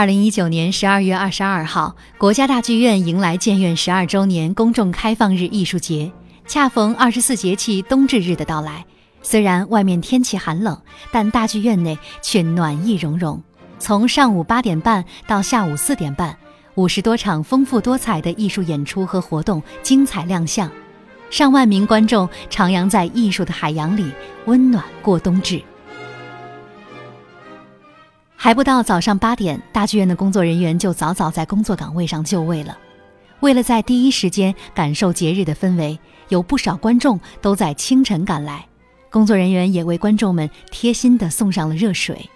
二零一九年十二月二十二号，国家大剧院迎来建院十二周年公众开放日艺术节，恰逢二十四节气冬至日的到来。虽然外面天气寒冷，但大剧院内却暖意融融。从上午八点半到下午四点半，五十多场丰富多彩的艺术演出和活动精彩亮相，上万名观众徜徉在艺术的海洋里，温暖过冬至。还不到早上八点，大剧院的工作人员就早早在工作岗位上就位了。为了在第一时间感受节日的氛围，有不少观众都在清晨赶来，工作人员也为观众们贴心地送上了热水。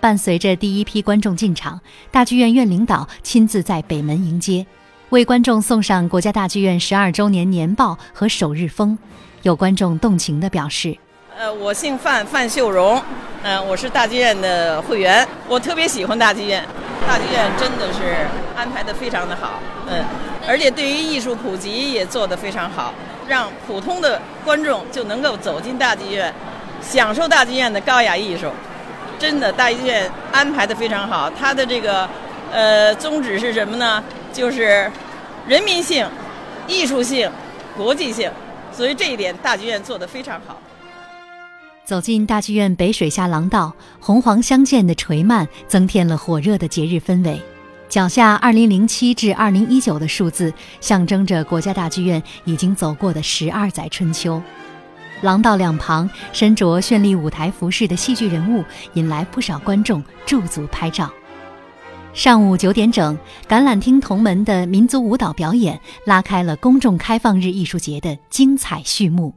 伴随着第一批观众进场，大剧院院领导亲自在北门迎接，为观众送上国家大剧院十二周年年报和首日封。有观众动情地表示。呃，我姓范，范秀荣，嗯，我是大剧院的会员，我特别喜欢大剧院，大剧院真的是安排的非常的好，嗯，而且对于艺术普及也做得非常好，让普通的观众就能够走进大剧院，享受大剧院的高雅艺术，真的大剧院安排的非常好，它的这个呃宗旨是什么呢？就是人民性、艺术性、国际性，所以这一点大剧院做得非常好。走进大剧院北水下廊道，红黄相间的垂幔增添了火热的节日氛围。脚下二零零七至二零一九的数字，象征着国家大剧院已经走过的十二载春秋。廊道两旁身着绚丽舞台服饰的戏剧人物，引来不少观众驻足拍照。上午九点整，橄榄厅同门的民族舞蹈表演拉开了公众开放日艺术节的精彩序幕。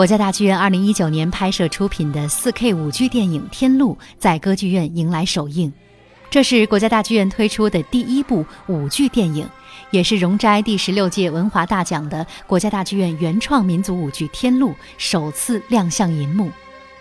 国家大剧院二零一九年拍摄出品的四 K 舞剧电影《天路》在歌剧院迎来首映，这是国家大剧院推出的第一部舞剧电影，也是荣摘第十六届文华大奖的国家大剧院原创民族舞剧《天路》首次亮相银幕。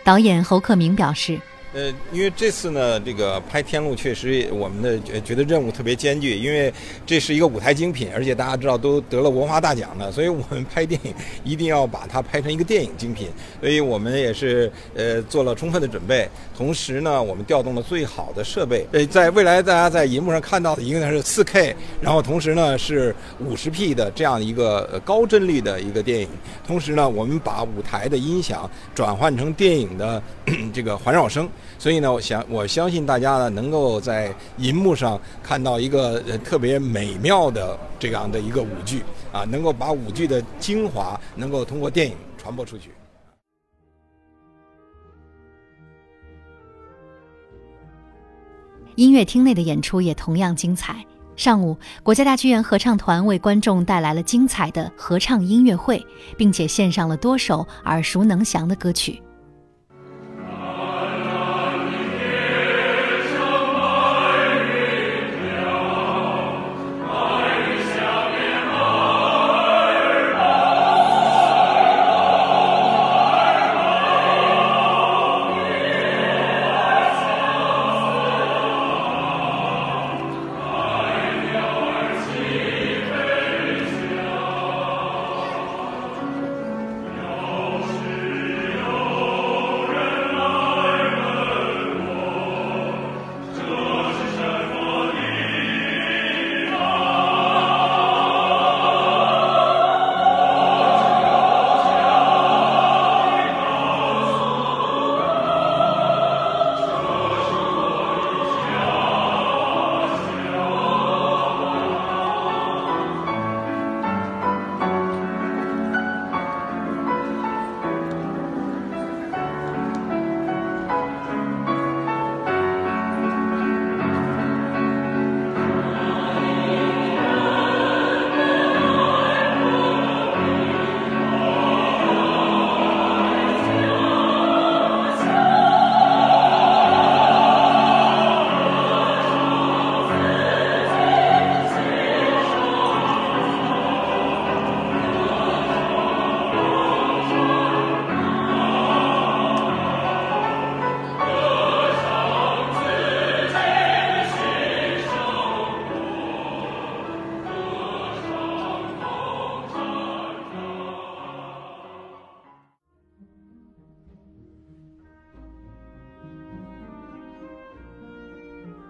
导演侯克明表示：“呃，因为这次呢，这个拍《天路》确实我们的觉得任务特别艰巨，因为这是一个舞台精品，而且大家知道都得了文化大奖的，所以我们拍电影一定要把它拍成一个电影精品。所以我们也是呃做了充分的准备，同时呢，我们调动了最好的设备。呃，在未来大家在银幕上看到的一个呢是 4K，然后同时呢是 50P 的这样一个高帧率的一个电影。同时呢，我们把舞台的音响转换成电影的 这个环绕声。所以呢，我想我相信大家呢，能够在银幕上看到一个特别美妙的这样的一个舞剧啊，能够把舞剧的精华能够通过电影传播出去。音乐厅内的演出也同样精彩。上午，国家大剧院合唱团为观众带来了精彩的合唱音乐会，并且献上了多首耳熟能详的歌曲。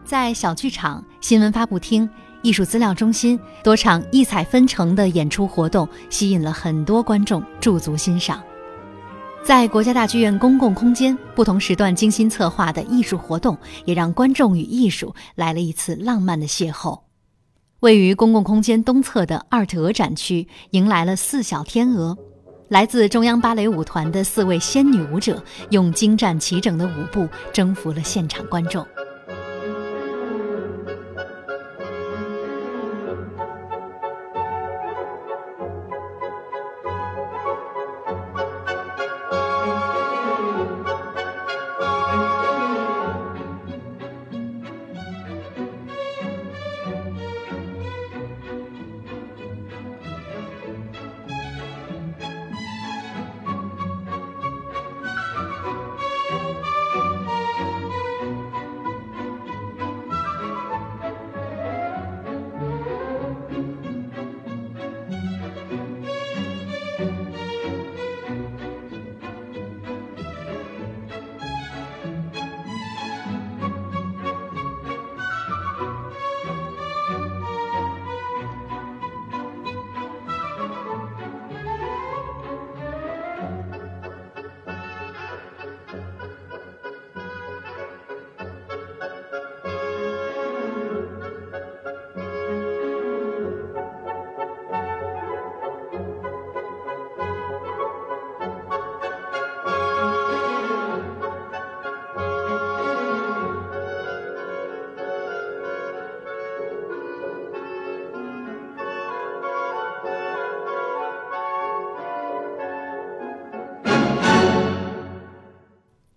在小剧场、新闻发布厅、艺术资料中心多场异彩纷呈的演出活动，吸引了很多观众驻足欣赏。在国家大剧院公共空间，不同时段精心策划的艺术活动，也让观众与艺术来了一次浪漫的邂逅。位于公共空间东侧的 Art 鹅展区，迎来了四小天鹅，来自中央芭蕾舞团的四位仙女舞者，用精湛齐整的舞步征服了现场观众。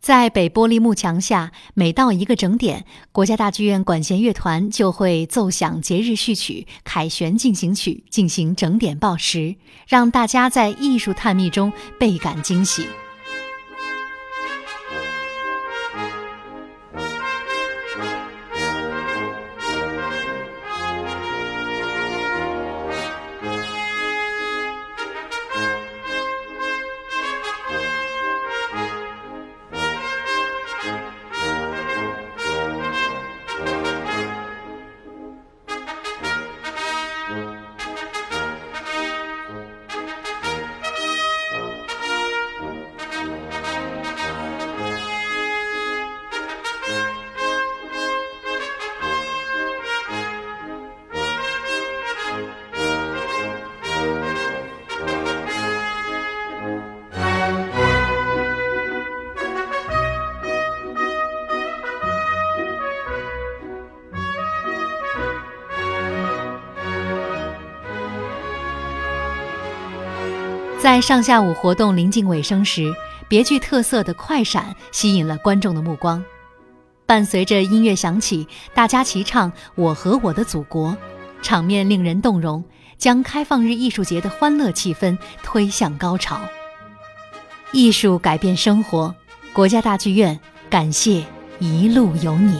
在北玻璃幕墙下，每到一个整点，国家大剧院管弦乐团就会奏响节日序曲《凯旋进行曲》，进行整点报时，让大家在艺术探秘中倍感惊喜。在上下午活动临近尾声时，别具特色的快闪吸引了观众的目光。伴随着音乐响起，大家齐唱《我和我的祖国》，场面令人动容，将开放日艺术节的欢乐气氛推向高潮。艺术改变生活，国家大剧院感谢一路有你。